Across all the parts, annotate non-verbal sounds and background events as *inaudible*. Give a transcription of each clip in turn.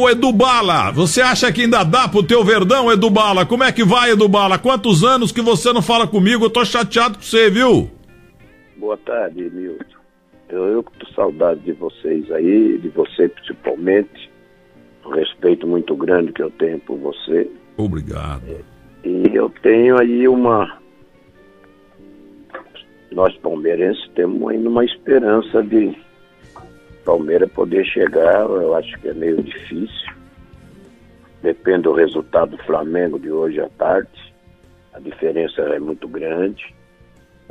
Ô Edu Bala, você acha que ainda dá pro teu Verdão, Edu Bala? Como é que vai, Edu Bala? Quantos anos que você não fala comigo? Eu tô chateado com você, viu? Boa tarde, Milton. Eu, eu tô saudade de vocês aí, de você principalmente. Um respeito muito grande que eu tenho por você. Obrigado. E eu tenho aí uma. Nós palmeirenses temos ainda uma esperança de Palmeiras poder chegar, eu acho que é meio difícil. Depende do resultado do Flamengo de hoje à tarde. A diferença é muito grande.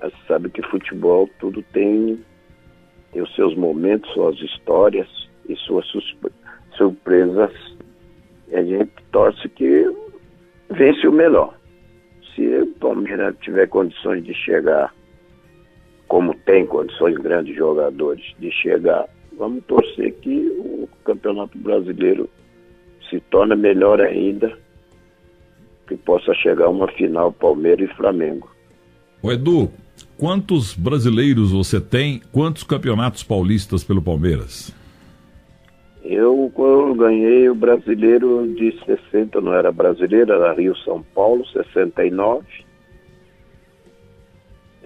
Mas sabe que futebol tudo tem, tem os seus momentos, suas histórias e suas surpresas. E a gente torce que vence o melhor. Se o Palmeiras tiver condições de chegar, como tem condições grandes jogadores de chegar vamos torcer que o Campeonato Brasileiro se torne melhor ainda, que possa chegar uma final Palmeiras e Flamengo. O Edu, quantos brasileiros você tem? Quantos campeonatos paulistas pelo Palmeiras? Eu, eu ganhei o brasileiro de 60, não era brasileiro, era Rio São Paulo, 69.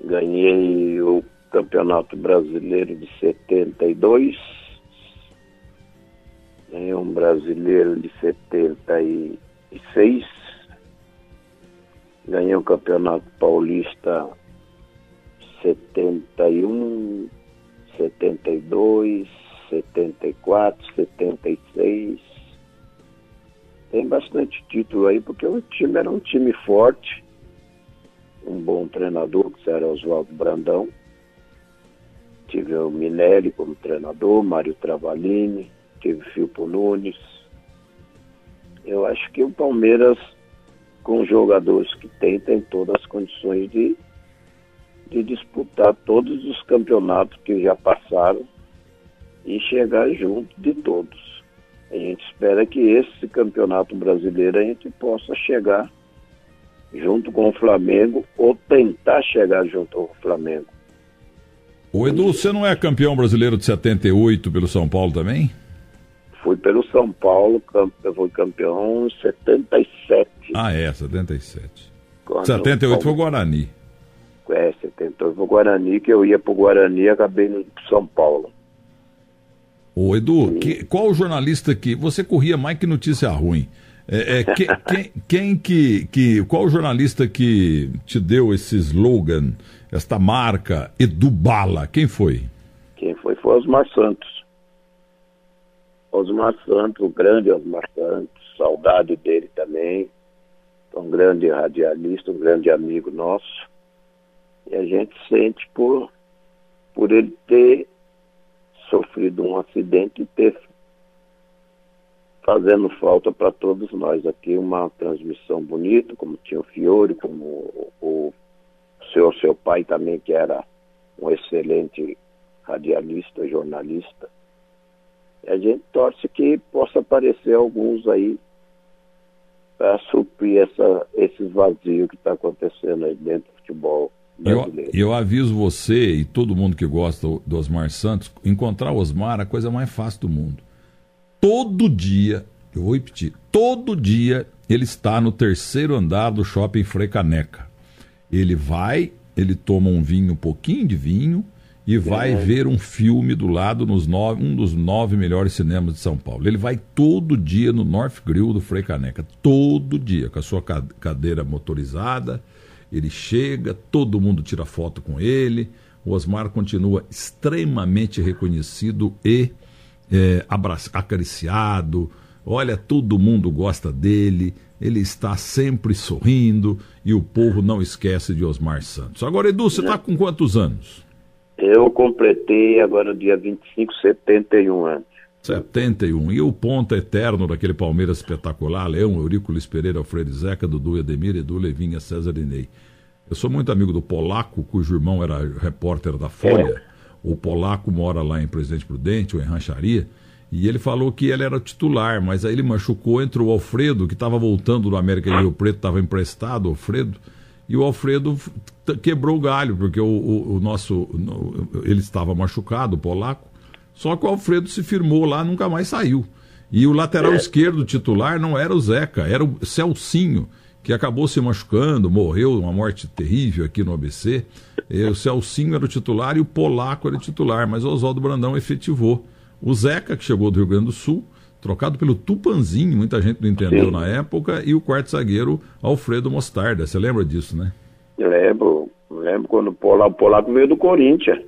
Ganhei o Campeonato Brasileiro de 72. Ganhei um brasileiro de 76. Ganhei o Campeonato Paulista 71, 72, 74, 76. Tem bastante título aí, porque o time era um time forte, um bom treinador, que era Oswaldo Brandão tive o Minelli como treinador, Mário Travalini, tive Filpo Nunes. Eu acho que o Palmeiras, com os jogadores que tem, tem todas as condições de, de disputar todos os campeonatos que já passaram e chegar junto de todos. A gente espera que esse campeonato brasileiro a gente possa chegar junto com o Flamengo ou tentar chegar junto ao Flamengo. O Edu, você não é campeão brasileiro de 78 pelo São Paulo também? Fui pelo São Paulo, eu fui campeão em 77. Ah, é, 77. Quando 78 foi o Guarani. É, 78 foi o Guarani, que eu ia pro Guarani e acabei no São Paulo. Ô Edu, que, qual o jornalista que. Você corria mais que notícia ruim. É, é, que, *laughs* quem, quem que, que. Qual o jornalista que te deu esse slogan? Esta marca Edubala? Quem foi? Quem foi foi Osmar Santos. Osmar Santos, o grande Osmar Santos, saudade dele também. Um grande radialista, um grande amigo nosso. E a gente sente por, por ele ter sofrido um acidente e ter fazendo falta para todos nós. Aqui uma transmissão bonita, como tinha o Fiore, como o, o seu, seu pai também, que era um excelente radialista, jornalista. E a gente torce que possa aparecer alguns aí para suprir essa, esses vazios que está acontecendo aí dentro do futebol brasileiro. Eu, eu aviso você e todo mundo que gosta do Osmar Santos, encontrar o Osmar é a coisa mais fácil do mundo. Todo dia, eu vou repetir, todo dia ele está no terceiro andar do shopping Frecaneca. Ele vai, ele toma um vinho, um pouquinho de vinho, e vai é. ver um filme do lado nos nove, um dos nove melhores cinemas de São Paulo. Ele vai todo dia no North Grill do Frei Caneca, todo dia, com a sua cadeira motorizada. Ele chega, todo mundo tira foto com ele. O Osmar continua extremamente reconhecido e é, acariciado. Olha, todo mundo gosta dele ele está sempre sorrindo e o povo não esquece de Osmar Santos. Agora, Edu, você está com quantos anos? Eu completei agora dia 25, 71 anos. 71. E o ponto eterno daquele Palmeiras espetacular, Leão, Eurico Pereira, Alfredo Zeca, Dudu Edemir, Edu Levinha, César Inei. Eu sou muito amigo do Polaco, cujo irmão era repórter da Folha. É. O Polaco mora lá em Presidente Prudente, ou em Rancharia. E ele falou que ele era titular, mas aí ele machucou, entrou o Alfredo, que estava voltando do América de Rio Preto, estava emprestado, Alfredo, e o Alfredo quebrou o galho, porque o, o, o nosso. ele estava machucado, o polaco, só que o Alfredo se firmou lá, nunca mais saiu. E o lateral é. esquerdo titular não era o Zeca, era o Celcinho, que acabou se machucando, morreu uma morte terrível aqui no ABC. E o Celcinho era o titular e o Polaco era o titular, mas o Oswaldo Brandão efetivou. O Zeca, que chegou do Rio Grande do Sul, trocado pelo Tupanzinho, muita gente não entendeu Sim. na época, e o quarto zagueiro Alfredo Mostarda. Você lembra disso, né? Eu lembro, lembro quando o Polaco, o Polaco veio do Corinthians.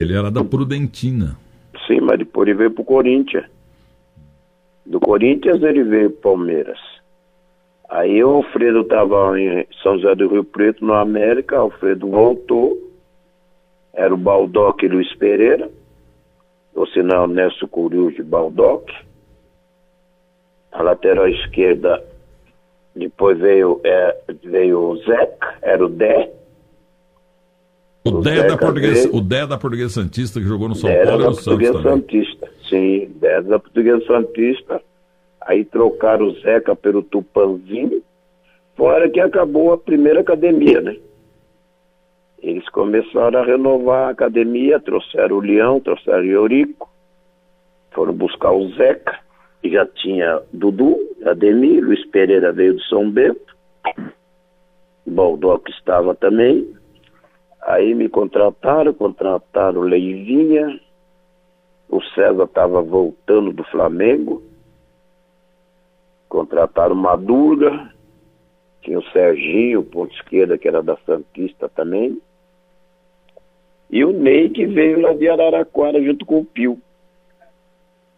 Ele era da Prudentina. Sim, mas depois ele veio pro Corinthians. Do Corinthians ele veio pro Palmeiras. Aí o Alfredo estava em São José do Rio Preto, no América, Alfredo voltou. Era o Baldock Luiz Pereira, o sinal Nelson Curiújo Baldock. A lateral esquerda, depois veio, é, veio o Zeca, era o Dé. O, Dé da, Portuguesa, o Dé da Portuguesa Santista que jogou no São Dé Paulo e no Santos Santista, sim, Dé da Portuguesa Santista. Aí trocaram o Zeca pelo Tupanzinho, fora que acabou a primeira academia, né? Eles começaram a renovar a academia, trouxeram o Leão, trouxeram o Eurico, foram buscar o Zeca, e já tinha Dudu, Ademir, Luiz Pereira veio de São Bento, Baldock estava também, Aí me contrataram, contrataram o Leivinha, o César estava voltando do Flamengo, contrataram Madurga, tinha o Serginho, ponto esquerda, que era da Santista também, e o Ney, que veio lá de Araraquara junto com o Pio.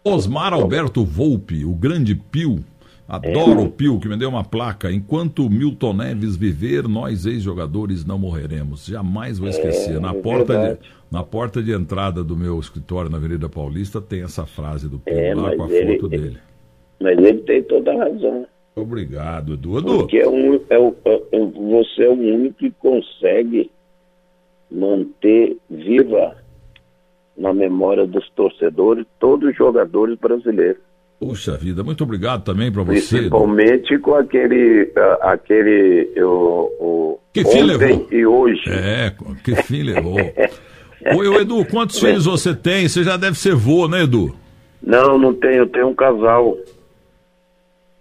Osmar Alberto Volpe, o grande Pio, Adoro é. o Pio, que me deu uma placa. Enquanto Milton Neves viver, nós ex-jogadores não morreremos. Jamais vou esquecer. É, na, porta de, na porta de entrada do meu escritório na Avenida Paulista tem essa frase do Pio é, lá com a ele, foto dele. Mas ele tem toda a razão. Obrigado, Edu. Porque é um, é, é, você é o único que consegue manter viva na memória dos torcedores todos os jogadores brasileiros. Puxa vida, muito obrigado também para você. Principalmente com aquele, uh, aquele o, o que fim levou? e hoje. É, que fim levou. Oi, Edu, quantos filhos você tem? Você já deve ser vô, né, Edu? Não, não tenho, eu tenho um casal.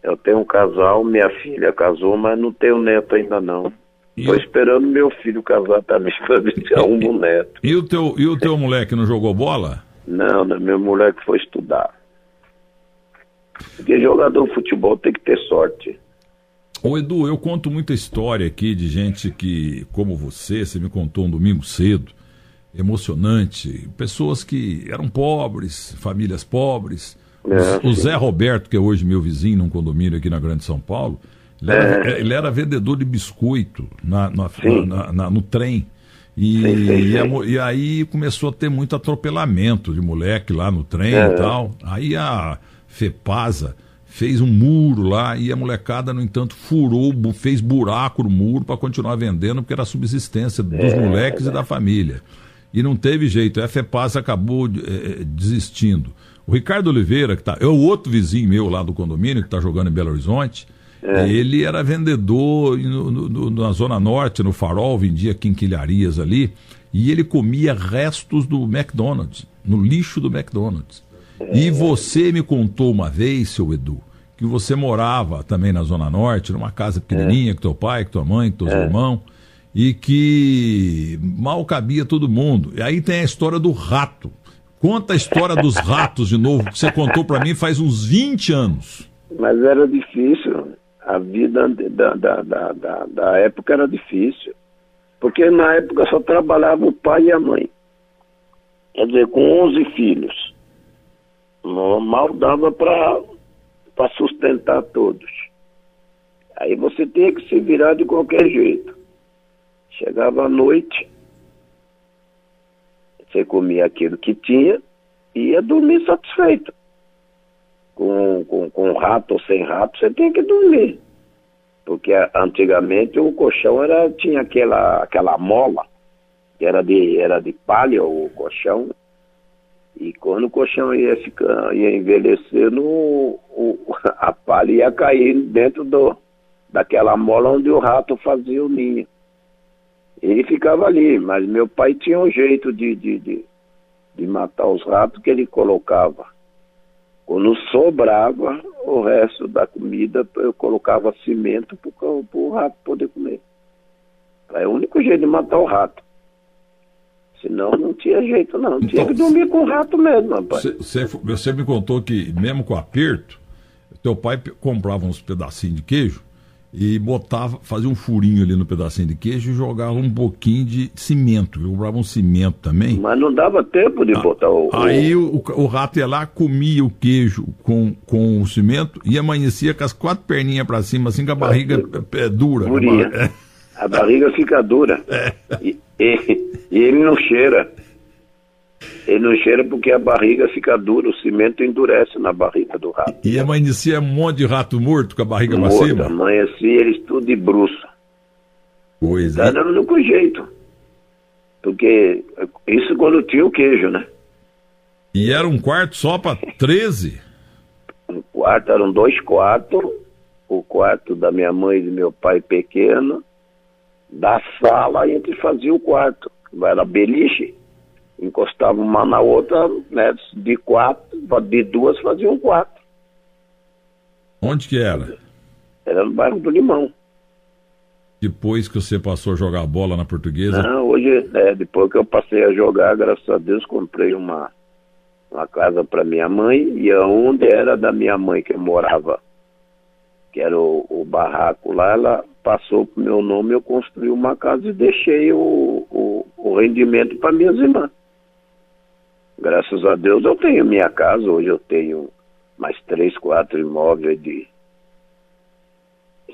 Eu tenho um casal, minha filha casou, mas não tenho neto ainda não. Estou esperando meu filho casar também para ter um *laughs* neto. E o teu, e o teu moleque não jogou bola? Não, meu moleque foi estudar. Porque jogador de futebol tem que ter sorte. Ô Edu, eu conto muita história aqui de gente que, como você, você me contou um domingo cedo, emocionante, pessoas que eram pobres, famílias pobres. É, o Zé Roberto, que é hoje meu vizinho num condomínio aqui na Grande São Paulo, ele era, é. ele era vendedor de biscoito na, na, na, na no trem. E, sim, sim. E, e, aí começou a ter muito atropelamento de moleque lá no trem é. e tal. Aí a FEPASA fez um muro lá e a molecada, no entanto, furou, fez buraco no muro para continuar vendendo, porque era a subsistência dos é, moleques é. e da família. E não teve jeito, a FEPASA acabou é, desistindo. O Ricardo Oliveira, que tá, é o outro vizinho meu lá do condomínio, que está jogando em Belo Horizonte, é. ele era vendedor no, no, na Zona Norte, no Farol, vendia quinquilharias ali, e ele comia restos do McDonald's, no lixo do McDonald's. E você me contou uma vez, seu Edu, que você morava também na Zona Norte, numa casa pequenininha, é. com teu pai, com tua mãe, com teus é. irmãos, e que mal cabia todo mundo. E aí tem a história do rato. Conta a história dos *laughs* ratos de novo, que você contou para mim faz uns 20 anos. Mas era difícil. A vida da, da, da, da, época era difícil. Porque na época só trabalhava o pai e a mãe. Quer dizer, com 11 filhos mal dava para sustentar todos. Aí você tinha que se virar de qualquer jeito. Chegava à noite, você comia aquilo que tinha e ia dormir satisfeito. Com, com, com rato ou sem rato, você tinha que dormir. Porque antigamente o colchão era, tinha aquela, aquela mola, que era de, era de palha o colchão, e quando o colchão ia, ficar, ia envelhecendo, o, *laughs* a palha ia cair dentro do, daquela mola onde o rato fazia o ninho. Ele ficava ali, mas meu pai tinha um jeito de, de, de, de matar os ratos que ele colocava Quando sobrava o resto da comida, eu colocava cimento para o rato poder comer. É o único jeito de matar o rato. Senão não tinha jeito, não. Então, tinha que dormir com o rato mesmo, rapaz. Você, você me contou que, mesmo com aperto, teu pai comprava uns pedacinhos de queijo e botava, fazia um furinho ali no pedacinho de queijo e jogava um pouquinho de cimento. Comprava um cimento também. Mas não dava tempo de ah, botar o. Aí o, o, rato ia lá, comia o queijo com, com o cimento e amanhecia com as quatro perninhas para cima, assim, com a barriga é, é, dura. Durinha. É. A barriga fica dura. *laughs* É. E, e, e, ele não cheira. Ele não cheira porque a barriga fica dura, o cimento endurece na barriga do rato. E amanhecia um monte de rato morto com a barriga morto, pra cima? Amanhecia eles tudo de bruxa. Pois tá é. Era o único jeito. Porque isso quando tinha o queijo, né? E era um quarto só para 13? Um quarto, eram dois quartos. O quarto da minha mãe e do meu pai pequeno da sala a gente fazia o quarto. Era beliche, encostava uma na outra, né, de quatro, de duas fazia um quarto. Onde que era? Era no bairro do Limão. Depois que você passou a jogar bola na portuguesa? Não, hoje, é, depois que eu passei a jogar, graças a Deus, comprei uma, uma casa para minha mãe e aonde era da minha mãe que eu morava, que era o, o barraco lá, ela passou para o meu nome, eu construí uma casa e deixei o, o, o rendimento para minhas irmãs. Graças a Deus eu tenho minha casa, hoje eu tenho mais três, quatro imóveis de.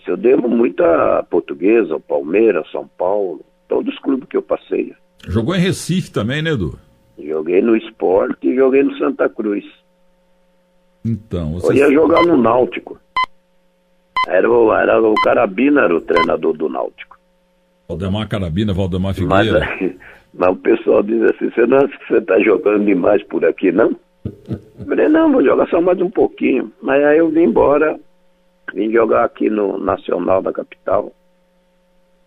Eu devo muito a Portuguesa, ao Palmeiras, São Paulo, todos os clubes que eu passei. Jogou em Recife também, né, Edu? Joguei no esporte e joguei no Santa Cruz. Então, você... Eu ia jogar no Náutico. Era o, era o Carabina, era o treinador do Náutico. Valdemar Carabina, Valdemar Figueira. Mas, *laughs* mas o pessoal diz assim, você não você está jogando demais por aqui, não? Eu falei, não, vou jogar só mais um pouquinho. Mas aí eu vim embora, vim jogar aqui no Nacional da capital,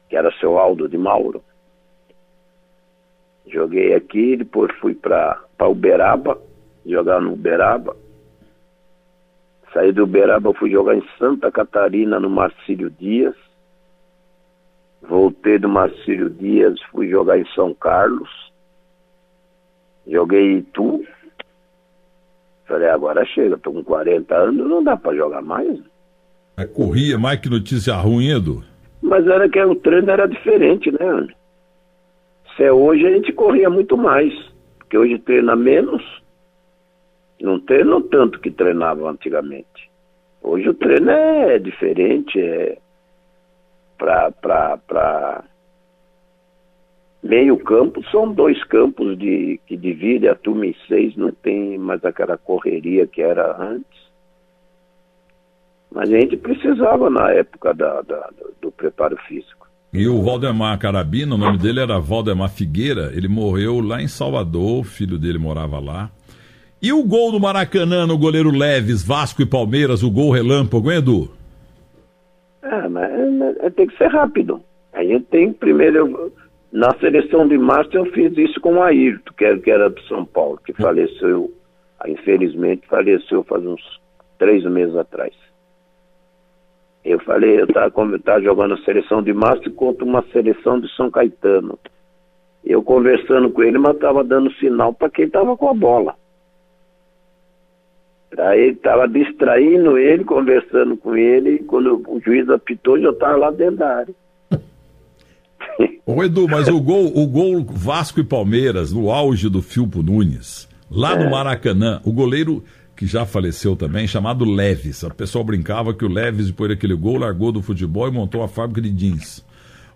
que era seu Aldo de Mauro. Joguei aqui, depois fui para Uberaba, jogar no Uberaba. Saí do Uberaba, fui jogar em Santa Catarina, no Marcílio Dias. Voltei do Marcílio Dias, fui jogar em São Carlos. Joguei em Itu. Falei, agora chega, tô com 40 anos, não dá para jogar mais. Mas corria mais que notícia ruim, Edu? Mas era que o treino era diferente, né, Se é hoje a gente corria muito mais, porque hoje treina menos não treino tanto que treinava antigamente. Hoje o treino é diferente, é para meio campo são dois campos de que divide a turma em seis, não tem mais aquela correria que era antes. Mas a gente precisava na época da, da do, do preparo físico. E o Valdemar Carabina, o nome dele era Valdemar Figueira, ele morreu lá em Salvador, o filho dele morava lá. E o gol do Maracanã no goleiro Leves, Vasco e Palmeiras, o gol relâmpago, hein, Edu? É, mas tem que ser rápido. A gente tem primeiro. Eu, na seleção de março eu fiz isso com o Ayrton, que era, que era do São Paulo, que faleceu, infelizmente faleceu faz uns três meses atrás. Eu falei, eu estava jogando a seleção de março contra uma seleção de São Caetano. Eu conversando com ele, mas estava dando sinal para quem estava com a bola. Aí estava distraindo ele, conversando com ele, e quando o juiz apitou, já estava lá dentro da área. *laughs* Ô Edu, mas o gol, o gol Vasco e Palmeiras, no auge do Filpo Nunes, lá é. no Maracanã, o goleiro que já faleceu também, chamado Leves. A pessoa brincava que o Leves, depois daquele gol, largou do futebol e montou a fábrica de jeans.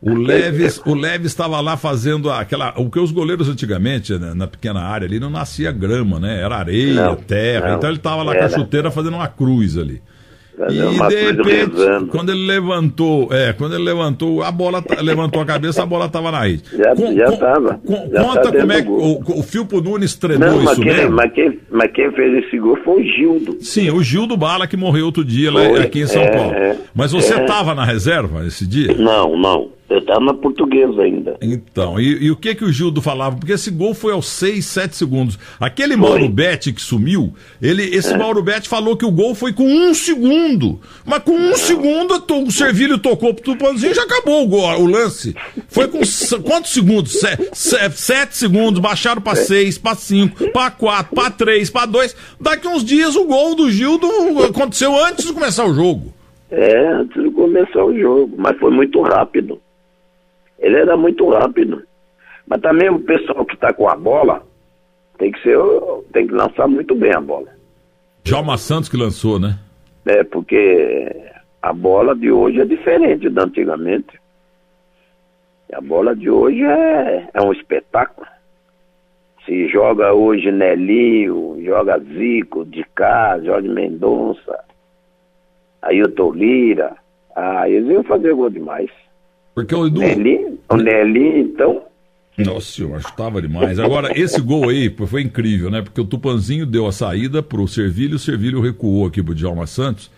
O Leves, o Leves estava lá fazendo aquela. O que os goleiros antigamente, né, na pequena área ali, não nascia grama, né? Era areia, não, terra. Não, então ele estava lá era. com a chuteira fazendo uma cruz ali. E de repente, quando ele levantou, é, quando ele levantou, a bola levantou a cabeça, a bola estava na rede. *laughs* Já, com, já estava. Conta tá como é que o, o Filpo Nunes treinou Não, isso quem, mesmo. Mas quem, mas quem fez esse gol foi o Gildo. Sim, o Gildo Bala que morreu outro dia lá, aqui em São é, Paulo. É, mas você estava é. na reserva esse dia? Não, não. Eu estava na portuguesa ainda. Então, e, e, o que que o Gildo falava? Porque esse gol foi aos 6, 7 segundos. Aquele foi. Mauro Betti que sumiu, ele, esse é. Mauro Betti falou que o gol foi com um segundo. Mas com um é. segundo o Servilho tocou pro Tupanzinho e já acabou o, gol, o lance. Foi com *laughs* quantos segundos? Sete, sete segundos, baixaram para seis, para cinco, para quatro, para três, para dois. Daqui uns dias o gol do Gildo aconteceu antes de começar o jogo. É, antes de começar o jogo, mas foi muito rápido. Ele era muito rápido. Mas também o pessoal que está com a bola tem que ser, tem que lançar muito bem a bola. Jalma Santos que lançou, né? É, porque a bola de hoje é diferente da antigamente. A bola de hoje é, é um espetáculo. Se joga hoje Nelinho, joga Zico, de cá, Jorge Mendonça, Ailton Lira. Ah, eles iam fazer gol demais. Porque o Edu. Nelly, o Nelly, então. Nossa, eu achava demais. Agora, esse gol aí foi incrível, né? Porque o Tupanzinho deu a saída pro Servilho, o Servilho recuou aqui pro Djalma Santos.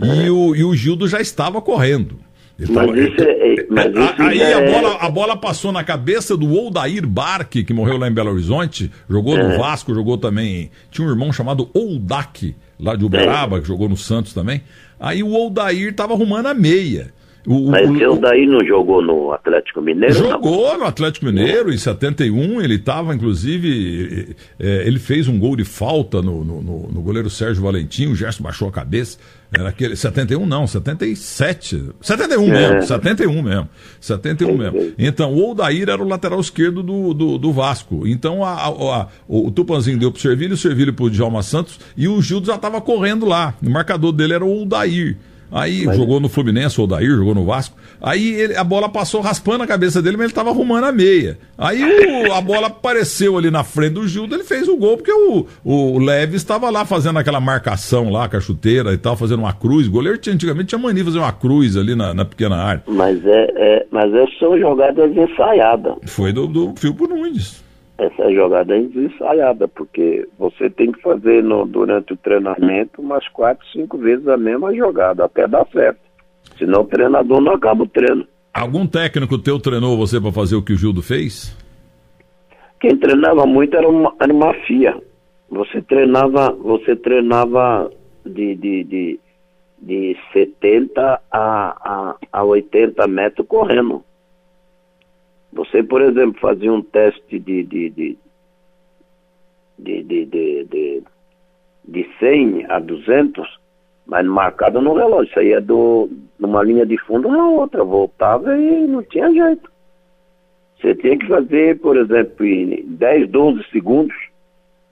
E, o, e o Gildo já estava correndo. Mas tava, isso é, é mas isso aí é... a, bola, a bola passou na cabeça do Oldair Barque, que morreu lá em Belo Horizonte, jogou no é. Vasco, jogou também. Tinha um irmão chamado Oldak, lá de Uberaba, que jogou no Santos também. Aí o Oldair estava arrumando a meia. O, Mas o, o daí não jogou no Atlético Mineiro? Jogou não? no Atlético Mineiro, em 71, ele estava, inclusive, é, ele fez um gol de falta no, no, no, goleiro Sérgio Valentim, o Gerson baixou a cabeça. Era aquele. 71 não, 77. 71 é. mesmo, 71 mesmo. 71 é. mesmo. Então, o Odair era o lateral esquerdo do, do, do Vasco. Então, a, a, a, o Tupanzinho deu pro Servilho, o Servilho pro Djalma Santos e o Gildo já estava correndo lá. O marcador dele era o Odair. Aí mas... jogou no Fluminense, o Dair, jogou no Vasco. Aí ele, a bola passou raspando a cabeça dele, mas ele estava arrumando a meia. Aí o, a bola apareceu ali na frente do Gildo, ele fez o gol, porque o, o Leves estava lá fazendo aquela marcação lá com a chuteira e tal, fazendo uma cruz. O goleiro tinha, antigamente tinha mania de fazer uma cruz ali na, na pequena área. Mas é, é, mas são jogadas ensaiadas. Foi do, do Filpo Nunes essa jogada é ensaiada, porque você tem que fazer no, durante o treinamento umas quatro, cinco vezes a mesma jogada, até dar certo. Senão o treinador não acaba o treino. Algum técnico teu treinou você para fazer o que o Gildo fez? Quem treinava muito era uma, era uma FIA. Você treinava, você treinava de, de, de, de 70 a, a, a 80 metros correndo. Você, por exemplo, fazia um teste de, de, de, de, de, de, de, de 100 a 200, mas marcado no relógio. Isso aí é do, numa linha de fundo na outra. Voltava e não tinha jeito. Você tinha que fazer, por exemplo, em 10, 12 segundos.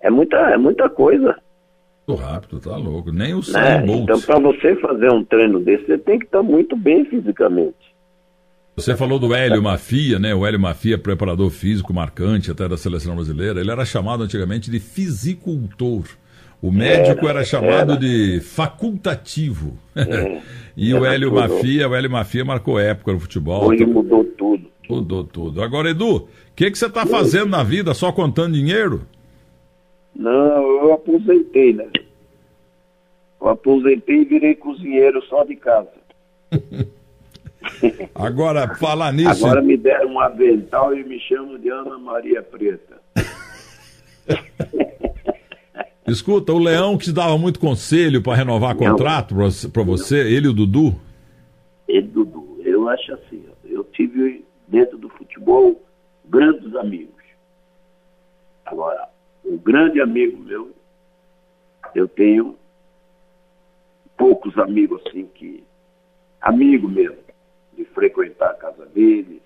É muita, é muita coisa. Muito rápido, tá louco. Nem o 100 né? Então, para você fazer um treino desse, você tem que estar muito bem fisicamente. Você falou do Hélio Mafia, né? O Hélio Mafia, preparador físico marcante até da seleção brasileira. Ele era chamado antigamente de fisicultor. O médico era, era chamado era. de facultativo. É, *laughs* e o Hélio tudo. Mafia, o Hélio Mafia marcou época no futebol. Hoje mudou tudo. Mudou tudo. Agora, Edu, o que, que você está fazendo na vida? Só contando dinheiro? Não, eu aposentei, né? Eu aposentei e virei cozinheiro só de casa. *laughs* Agora, falar nisso. Agora me deram um avental e me chamam de Ana Maria Preta. *laughs* Escuta, o Leão que te dava muito conselho para renovar contrato para você, ele e o Dudu? Ele e Dudu. Eu acho assim, eu tive dentro do futebol grandes amigos. Agora, um grande amigo meu, eu tenho poucos amigos assim que. Amigo mesmo de frequentar a casa deles,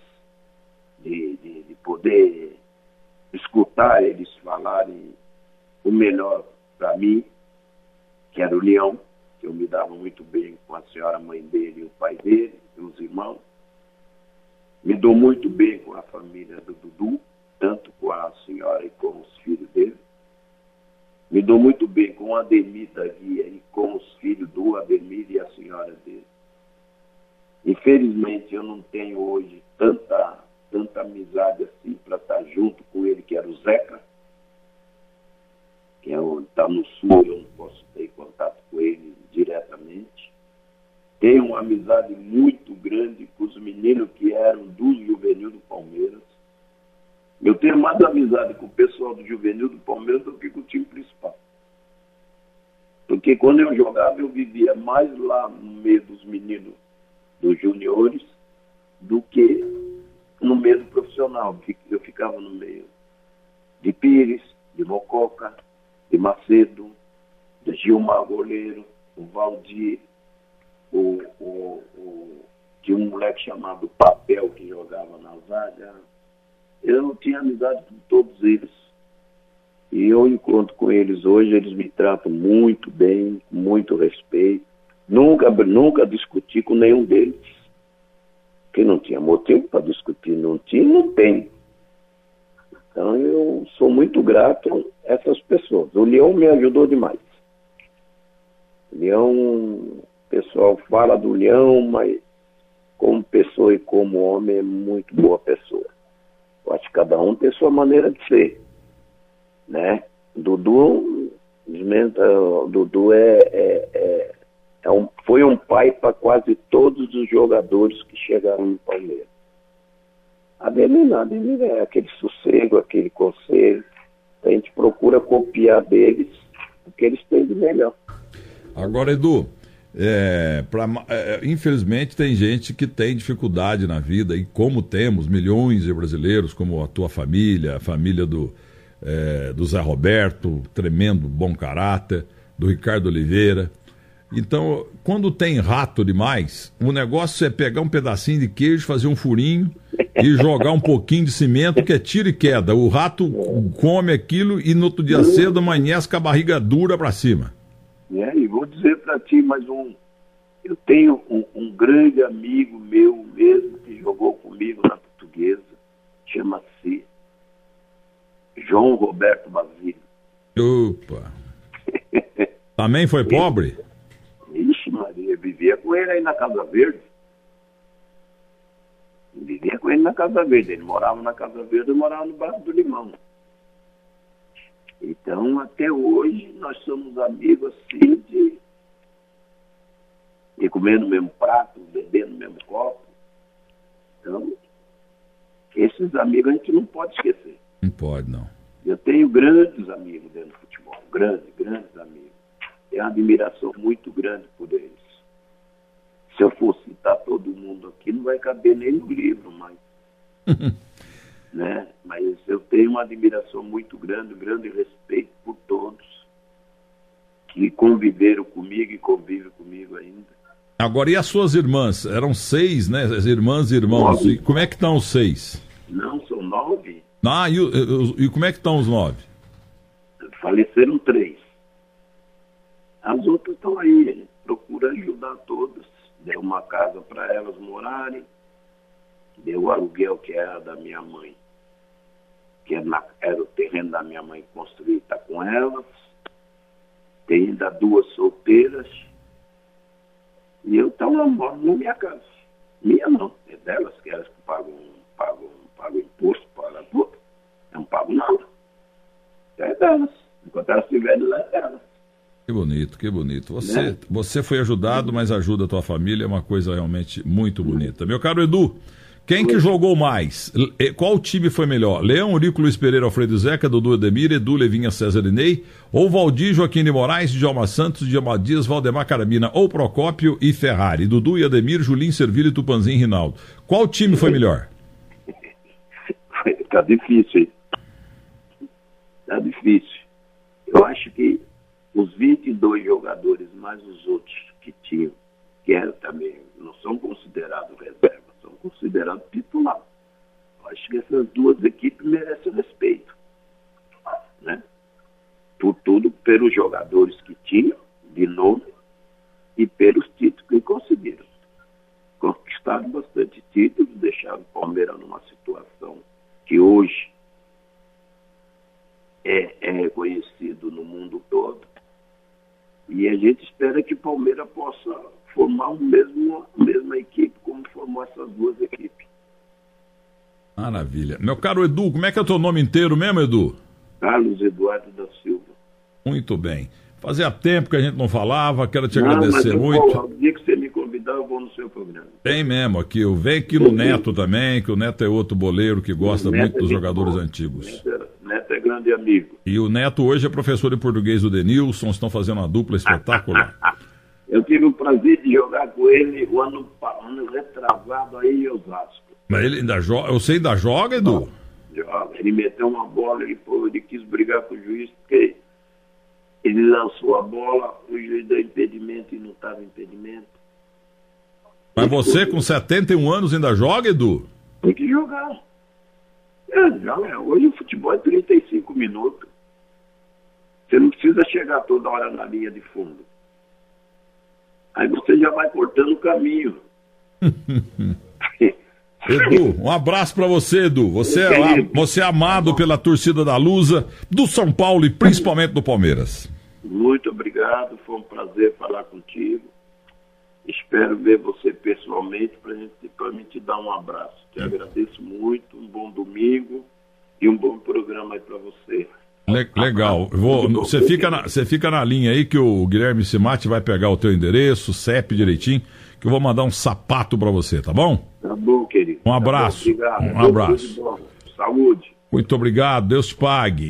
de, de, de poder escutar eles falarem o melhor para mim, que era o Leão, que eu me dava muito bem com a senhora mãe dele e o pai dele, e os irmãos. Me dou muito bem com a família do Dudu, tanto com a senhora e com os filhos dele. Me dou muito bem com o Ademir da Guia e com os filhos do Ademir e a senhora dele. Infelizmente, eu não tenho hoje tanta, tanta amizade assim para estar junto com ele, que era o Zeca, que é está no sul, eu não posso ter contato com ele diretamente. Tenho uma amizade muito grande com os meninos que eram do juvenil do Palmeiras. Eu tenho mais amizade com o pessoal do juvenil do Palmeiras do que com o time principal. Porque quando eu jogava, eu vivia mais lá no meio dos meninos dos juniores do que no meio profissional. Eu ficava no meio de Pires, de Mococa, de Macedo, de Gilmar Goleiro, o Valdir, o, o, o, tinha um moleque chamado Papel que jogava na zaga. Eu tinha amizade com todos eles. E eu encontro com eles hoje, eles me tratam muito bem, com muito respeito. Nunca, nunca discuti com nenhum deles. Porque não tinha motivo para discutir, não tinha, não tem. Então eu sou muito grato a essas pessoas. O Leão me ajudou demais. Leão, o pessoal fala do Leão, mas como pessoa e como homem é muito boa pessoa. Eu acho que cada um tem sua maneira de ser. Né? Dudu, Dudu é, é, é, é um, foi um pai para quase todos os jogadores que chegaram no Palmeiras. A dele nada, ele é aquele sossego, aquele conselho. A gente procura copiar deles o que eles têm de melhor. Agora, Edu, é, pra, é, infelizmente tem gente que tem dificuldade na vida, e como temos milhões de brasileiros, como a tua família, a família do, é, do Zé Roberto, tremendo bom caráter, do Ricardo Oliveira. Então, quando tem rato demais, o negócio é pegar um pedacinho de queijo, fazer um furinho e jogar um pouquinho de cimento, que é tiro e queda. O rato come aquilo e no outro dia cedo amanhece com a barriga dura para cima. É, e vou dizer para ti mais um. Eu tenho um, um, grande amigo meu mesmo que jogou comigo na portuguesa, chama-se João Roberto Basílio. Opa! Também foi pobre? *laughs* Vivia com ele aí na Casa Verde. Vivia com ele na Casa Verde. Ele morava na Casa Verde, eu morava no bairro do Limão. Então, até hoje, nós somos amigos assim de, de comer no mesmo prato, beber no mesmo copo. Então, esses amigos a gente não pode esquecer. Não pode, não. Eu tenho grandes amigos dentro do futebol, grandes, grandes amigos. Tenho uma admiração muito grande por eles. Se eu for citar todo mundo aqui, não vai caber nem no livro, mas. *laughs* né? Mas eu tenho uma admiração muito grande, um grande respeito por todos que conviveram comigo e convivem comigo ainda. Agora, e as suas irmãs? Eram seis, né? As irmãs e irmãos. E como é que estão os seis? Não, são nove. Ah, e, e, e como é que estão os nove? Faleceram três. As outras estão aí. Procura ajudar todas. Deu uma casa para elas morarem. Deu o aluguel que era da minha mãe que era, é era o terreno da minha mãe construído, está com elas. Tem ainda duas solteiras. E eu então eu moro na minha casa. Minha não, é delas, que elas que pagam, pagam, pagam imposto, pagam tudo. Eu não pago nada. É delas. Enquanto elas estiverem lá, é delas. Que bonito, que bonito. Você, né? você foi ajudado, mas ajuda a tua família, é uma coisa realmente muito bonita. Meu caro Edu, quem que jogou mais? Qual time foi melhor? Leão, Urico, Luiz Pereira, Alfredo Zeca, Dudu Edemir, Edu Levinha, César Inei? Ou Valdir, Joaquim de Moraes, Djalma Santos, Djalma Dias, Valdemar Carabina, ou Procópio e Ferrari? Dudu e Ademir, Julinho, Servilho, Tupanzinho Rinaldo. Qual time foi melhor? *laughs* Tá difícil, hein? Tá difícil. Eu acho que os 22 jogadores, mais os outros que tinham, que eram também, não são considerados reserva considerado titular. Eu acho que essas duas equipes merecem respeito. Né? Por tudo, pelos jogadores que tinham, de nome, e pelos títulos que conseguiram. Conquistaram bastante títulos, deixaram o Palmeiras numa situação que hoje é, é reconhecido no mundo todo. E a gente espera que o Palmeiras possa formar o mesmo, a mesma equipe como formou essas duas equipes. Maravilha. Meu caro Edu, como é que é o teu nome inteiro mesmo, Edu? Carlos Eduardo da Silva. Muito bem. Fazia tempo que a gente não falava, quero te não, agradecer muito. O dia que você me convidar eu vou no seu programa. Tem mesmo aqui. Eu venho aqui no Neto também, que o Neto é outro boleiro que gosta muito é dos jogadores boa. antigos. Neto Neto é grande amigo. E o Neto hoje é professor de português do Denilson, estão fazendo uma dupla espetacular. *laughs* Eu tive o prazer de jogar com ele o ano, ano retrasado aí em Osasco. Mas ele ainda joga. Você ainda joga, Edu? Joga. Ele meteu uma bola, ele, pô, ele quis brigar com o juiz, porque ele lançou a bola, o juiz deu impedimento e não estava impedimento. Mas você com 71 anos ainda joga, Edu? Tem que jogar. É, joga. Hoje o futebol é 35 minutos. Você não precisa chegar toda hora na linha de fundo. Aí você já vai cortando o caminho. *laughs* Edu, um abraço pra você, Edu. Você é, você é amado pela torcida da Lusa, do São Paulo e principalmente do Palmeiras. Muito obrigado, foi um prazer falar contigo. Espero ver você pessoalmente para mim te dar um abraço. Te agradeço muito, um bom domingo e um bom programa aí para você. Le- legal. Vou, você, fica na, você fica na linha aí que o Guilherme Simati vai pegar o teu endereço, CEP direitinho, que eu vou mandar um sapato pra você, tá bom? Tá bom, querido. Um abraço. Tá bom, obrigado. Um abraço. Saúde. Muito obrigado, Deus te pague.